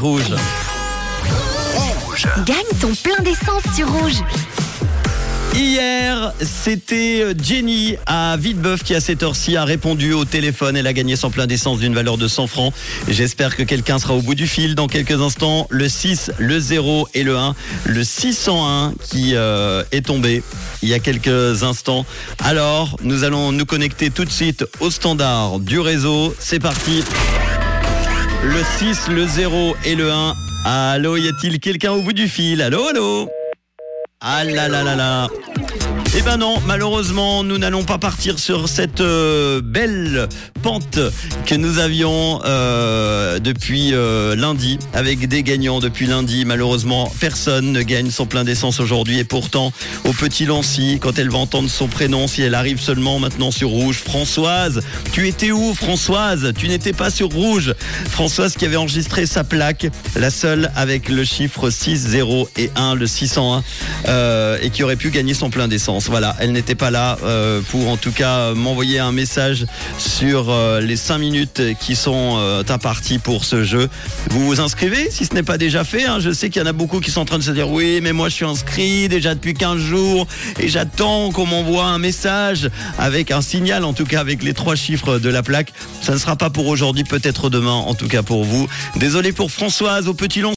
Rouge. Gagne ton plein d'essence sur Rouge. Hier, c'était euh, Jenny à Vitebeuf qui à cette heure-ci a répondu au téléphone. Elle a gagné son plein d'essence d'une valeur de 100 francs. J'espère que quelqu'un sera au bout du fil dans quelques instants. Le 6, le 0 et le 1. Le 601 qui euh, est tombé il y a quelques instants. Alors, nous allons nous connecter tout de suite au standard du réseau. C'est parti. Le 6, le 0 et le 1. Allô, y a-t-il quelqu'un au bout du fil? Allô, allô? Ah là là là là eh ben non, malheureusement, nous n'allons pas partir sur cette euh, belle pente que nous avions euh, depuis euh, lundi, avec des gagnants depuis lundi. Malheureusement, personne ne gagne son plein d'essence aujourd'hui. Et pourtant, au petit Lancy, quand elle va entendre son prénom, si elle arrive seulement maintenant sur Rouge, Françoise, tu étais où, Françoise? Tu n'étais pas sur Rouge. Françoise qui avait enregistré sa plaque, la seule avec le chiffre 6, 0 et 1, le 601, et qui aurait pu gagner son plein d'essence. Voilà, elle n'était pas là euh, pour en tout cas m'envoyer un message sur euh, les 5 minutes qui sont euh, imparties pour ce jeu. Vous vous inscrivez si ce n'est pas déjà fait. Hein. Je sais qu'il y en a beaucoup qui sont en train de se dire oui, mais moi je suis inscrit déjà depuis 15 jours et j'attends qu'on m'envoie un message avec un signal, en tout cas avec les trois chiffres de la plaque. Ça ne sera pas pour aujourd'hui, peut-être demain, en tout cas pour vous. Désolé pour Françoise au petit long.